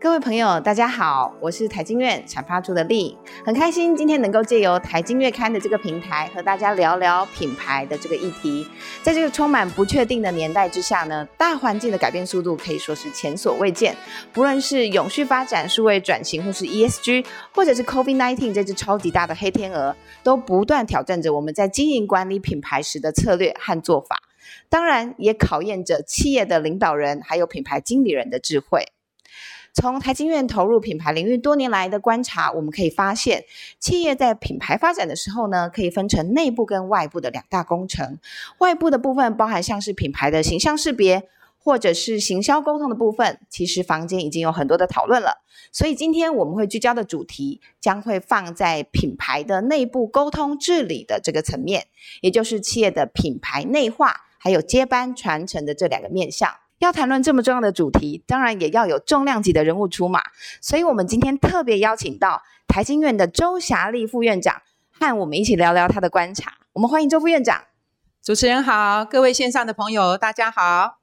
各位朋友，大家好，我是台经院产发处的丽，很开心今天能够借由台经月刊的这个平台和大家聊聊品牌的这个议题。在这个充满不确定的年代之下呢，大环境的改变速度可以说是前所未见。不论是永续发展、数位转型，或是 ESG，或者是 COVID-19 这只超级大的黑天鹅，都不断挑战着我们在经营管理品牌时的策略和做法。当然，也考验着企业的领导人还有品牌经理人的智慧。从台经院投入品牌领域多年来的观察，我们可以发现，企业在品牌发展的时候呢，可以分成内部跟外部的两大工程。外部的部分包含像是品牌的形象识别，或者是行销沟通的部分。其实房间已经有很多的讨论了，所以今天我们会聚焦的主题将会放在品牌的内部沟通治理的这个层面，也就是企业的品牌内化还有接班传承的这两个面向。要谈论这么重要的主题，当然也要有重量级的人物出马。所以，我们今天特别邀请到台经院的周霞丽副院长，和我们一起聊聊他的观察。我们欢迎周副院长。主持人好，各位线上的朋友，大家好。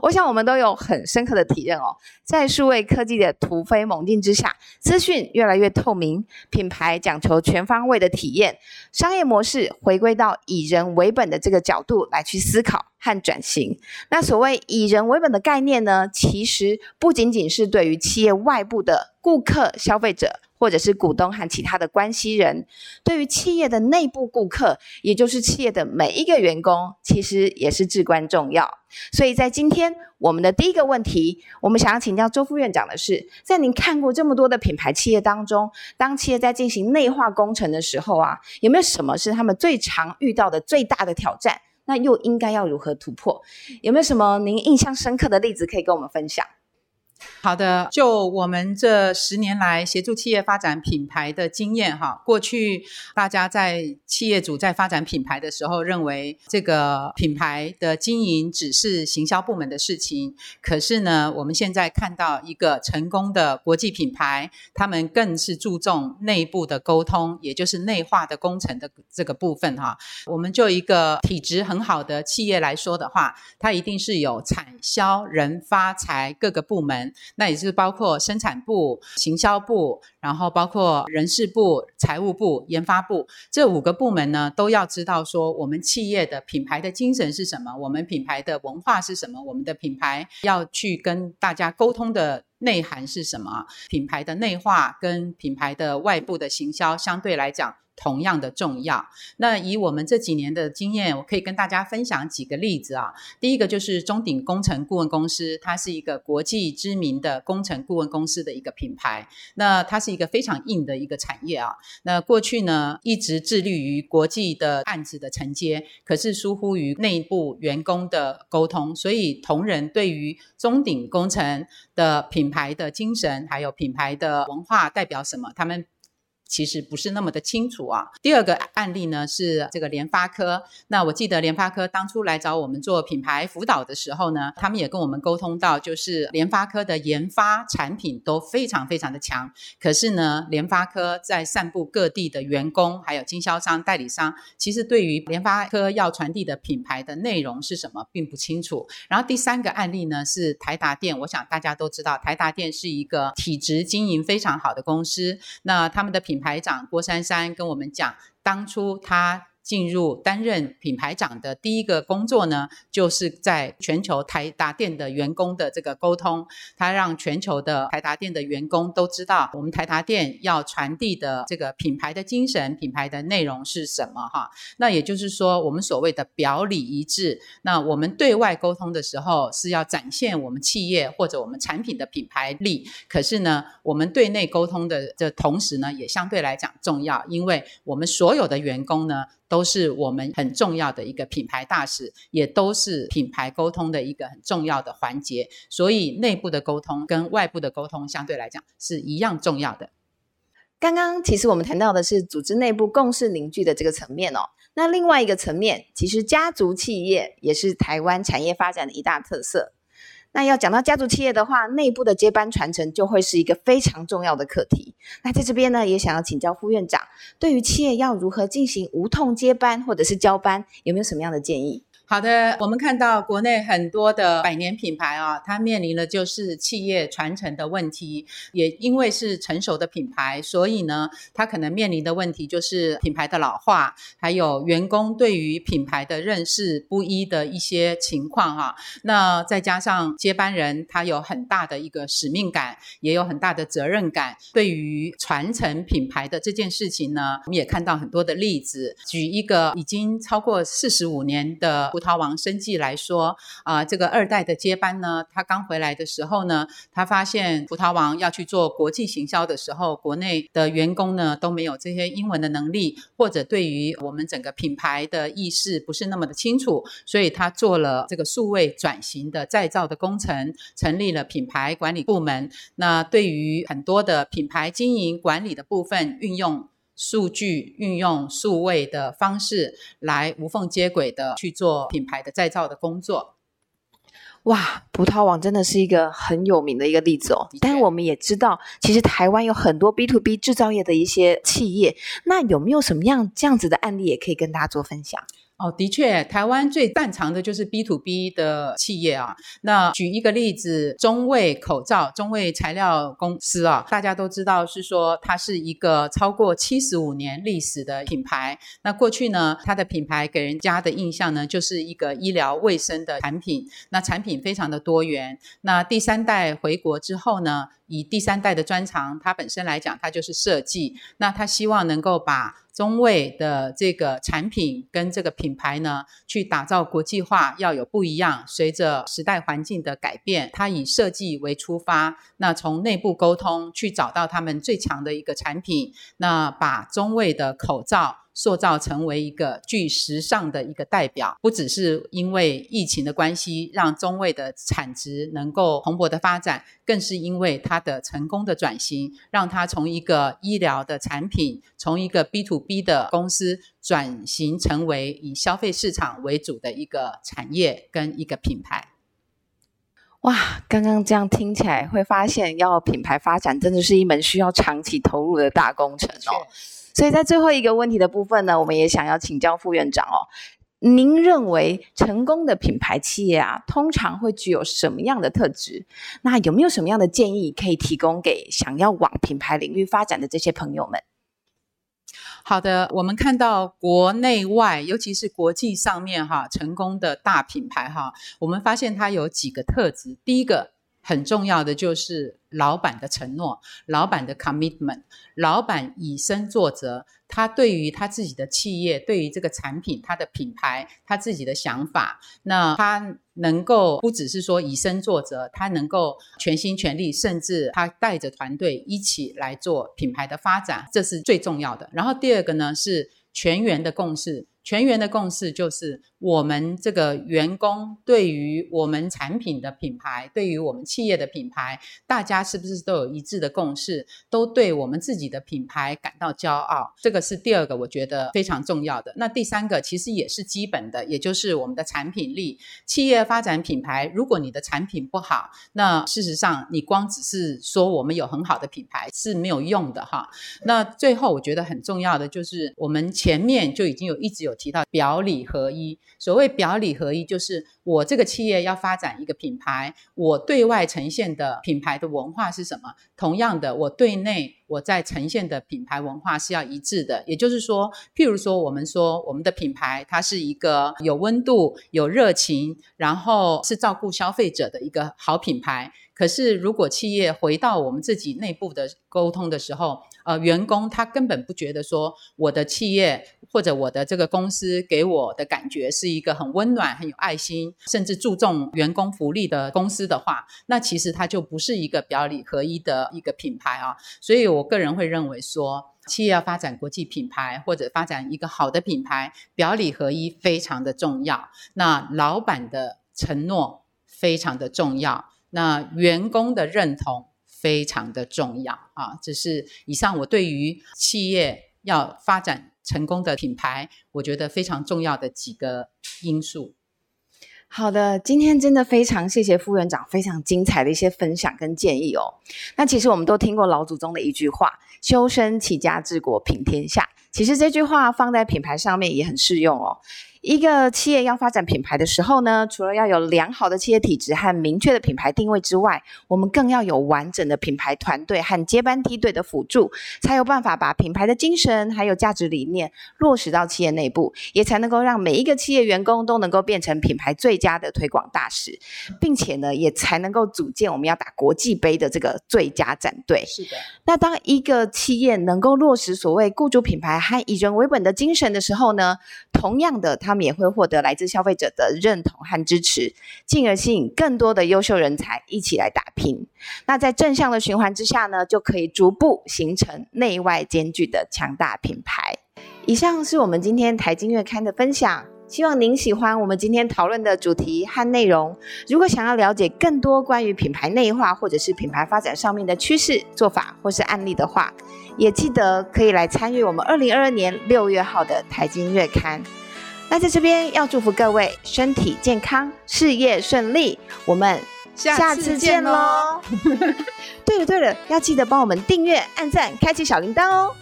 我想我们都有很深刻的体验哦，在数位科技的突飞猛进之下，资讯越来越透明，品牌讲求全方位的体验，商业模式回归到以人为本的这个角度来去思考和转型。那所谓以人为本的概念呢，其实不仅仅是对于企业外部的顾客、消费者。或者是股东和其他的关系人，对于企业的内部顾客，也就是企业的每一个员工，其实也是至关重要。所以在今天我们的第一个问题，我们想要请教周副院长的是，在您看过这么多的品牌企业当中，当企业在进行内化工程的时候啊，有没有什么是他们最常遇到的最大的挑战？那又应该要如何突破？有没有什么您印象深刻的例子可以跟我们分享？好的，就我们这十年来协助企业发展品牌的经验哈，过去大家在企业主在发展品牌的时候，认为这个品牌的经营只是行销部门的事情。可是呢，我们现在看到一个成功的国际品牌，他们更是注重内部的沟通，也就是内化的工程的这个部分哈。我们就一个体质很好的企业来说的话，它一定是有产销人发财各个部门。那也是包括生产部、行销部，然后包括人事部、财务部、研发部这五个部门呢，都要知道说我们企业的品牌的精神是什么，我们品牌的文化是什么，我们的品牌要去跟大家沟通的内涵是什么，品牌的内化跟品牌的外部的行销相对来讲。同样的重要。那以我们这几年的经验，我可以跟大家分享几个例子啊。第一个就是中鼎工程顾问公司，它是一个国际知名的工程顾问公司的一个品牌。那它是一个非常硬的一个产业啊。那过去呢，一直致力于国际的案子的承接，可是疏忽于内部员工的沟通，所以同仁对于中鼎工程的品牌的精神，还有品牌的文化代表什么，他们。其实不是那么的清楚啊。第二个案例呢是这个联发科。那我记得联发科当初来找我们做品牌辅导的时候呢，他们也跟我们沟通到，就是联发科的研发产品都非常非常的强。可是呢，联发科在散布各地的员工还有经销商代理商，其实对于联发科要传递的品牌的内容是什么并不清楚。然后第三个案例呢是台达电，我想大家都知道，台达电是一个体质经营非常好的公司。那他们的品牌长郭珊珊跟我们讲，当初他。进入担任品牌长的第一个工作呢，就是在全球台达电的员工的这个沟通，他让全球的台达电的员工都知道我们台达电要传递的这个品牌的精神、品牌的内容是什么哈。那也就是说，我们所谓的表里一致。那我们对外沟通的时候是要展现我们企业或者我们产品的品牌力，可是呢，我们对内沟通的这同时呢，也相对来讲重要，因为我们所有的员工呢。都是我们很重要的一个品牌大使，也都是品牌沟通的一个很重要的环节。所以内部的沟通跟外部的沟通相对来讲是一样重要的。刚刚其实我们谈到的是组织内部共识凝聚的这个层面哦。那另外一个层面，其实家族企业也是台湾产业发展的一大特色。那要讲到家族企业的话，内部的接班传承就会是一个非常重要的课题。那在这边呢，也想要请教副院长，对于企业要如何进行无痛接班或者是交班，有没有什么样的建议？好的，我们看到国内很多的百年品牌啊，它面临的就是企业传承的问题。也因为是成熟的品牌，所以呢，它可能面临的问题就是品牌的老化，还有员工对于品牌的认识不一的一些情况哈。那再加上接班人他有很大的一个使命感，也有很大的责任感。对于传承品牌的这件事情呢，我们也看到很多的例子。举一个已经超过四十五年的。葡萄王生计来说，啊，这个二代的接班呢，他刚回来的时候呢，他发现葡萄王要去做国际行销的时候，国内的员工呢都没有这些英文的能力，或者对于我们整个品牌的意识不是那么的清楚，所以他做了这个数位转型的再造的工程，成立了品牌管理部门。那对于很多的品牌经营管理的部分，运用。数据运用数位的方式来无缝接轨的去做品牌的再造的工作，哇！葡萄网真的是一个很有名的一个例子哦。但我们也知道，其实台湾有很多 B to B 制造业的一些企业，那有没有什么样这样子的案例也可以跟大家做分享？哦，的确，台湾最擅长的就是 B to B 的企业啊。那举一个例子，中卫口罩、中卫材料公司啊，大家都知道是说它是一个超过七十五年历史的品牌。那过去呢，它的品牌给人家的印象呢，就是一个医疗卫生的产品。那产品非常的多元。那第三代回国之后呢？以第三代的专长，它本身来讲，它就是设计。那他希望能够把中卫的这个产品跟这个品牌呢，去打造国际化，要有不一样。随着时代环境的改变，它以设计为出发，那从内部沟通去找到他们最强的一个产品，那把中卫的口罩。塑造成为一个具时尚的一个代表，不只是因为疫情的关系让中卫的产值能够蓬勃的发展，更是因为它的成功的转型，让它从一个医疗的产品，从一个 B to B 的公司转型成为以消费市场为主的一个产业跟一个品牌。哇，刚刚这样听起来，会发现要品牌发展真的是一门需要长期投入的大工程哦。所以在最后一个问题的部分呢，我们也想要请教副院长哦，您认为成功的品牌企业啊，通常会具有什么样的特质？那有没有什么样的建议可以提供给想要往品牌领域发展的这些朋友们？好的，我们看到国内外，尤其是国际上面哈，成功的大品牌哈，我们发现它有几个特质。第一个很重要的就是老板的承诺，老板的 commitment。老板以身作则，他对于他自己的企业，对于这个产品，他的品牌，他自己的想法，那他能够不只是说以身作则，他能够全心全力，甚至他带着团队一起来做品牌的发展，这是最重要的。然后第二个呢是全员的共识，全员的共识就是。我们这个员工对于我们产品的品牌，对于我们企业的品牌，大家是不是都有一致的共识？都对我们自己的品牌感到骄傲？这个是第二个，我觉得非常重要的。那第三个其实也是基本的，也就是我们的产品力。企业发展品牌，如果你的产品不好，那事实上你光只是说我们有很好的品牌是没有用的哈。那最后我觉得很重要的就是我们前面就已经有一直有提到表里合一。所谓表里合一，就是我这个企业要发展一个品牌，我对外呈现的品牌的文化是什么？同样的，我对内我在呈现的品牌文化是要一致的。也就是说，譬如说，我们说我们的品牌它是一个有温度、有热情，然后是照顾消费者的一个好品牌。可是，如果企业回到我们自己内部的沟通的时候，呃，员工他根本不觉得说我的企业或者我的这个公司给我的感觉是一个很温暖、很有爱心，甚至注重员工福利的公司的话，那其实它就不是一个表里合一的一个品牌啊。所以我个人会认为说，企业要发展国际品牌或者发展一个好的品牌，表里合一非常的重要。那老板的承诺非常的重要。那员工的认同非常的重要啊！这是以上我对于企业要发展成功的品牌，我觉得非常重要的几个因素。好的，今天真的非常谢谢副院长非常精彩的一些分享跟建议哦。那其实我们都听过老祖宗的一句话：“修身齐家治国平天下。”其实这句话放在品牌上面也很适用哦。一个企业要发展品牌的时候呢，除了要有良好的企业体质和明确的品牌定位之外，我们更要有完整的品牌团队和接班梯队的辅助，才有办法把品牌的精神还有价值理念落实到企业内部，也才能够让每一个企业员工都能够变成品牌最佳的推广大使，并且呢，也才能够组建我们要打国际杯的这个最佳战队。是的，那当一个企业能够落实所谓雇主品牌和以人为本的精神的时候呢，同样的，他们也会获得来自消费者的认同和支持，进而吸引更多的优秀人才一起来打拼。那在正向的循环之下呢，就可以逐步形成内外兼具的强大品牌。以上是我们今天财经月刊的分享。希望您喜欢我们今天讨论的主题和内容。如果想要了解更多关于品牌内化或者是品牌发展上面的趋势、做法或是案例的话，也记得可以来参与我们二零二二年六月号的财经月刊。那在这边要祝福各位身体健康、事业顺利。我们下次见喽！对了对了，要记得帮我们订阅、按赞、开启小铃铛哦。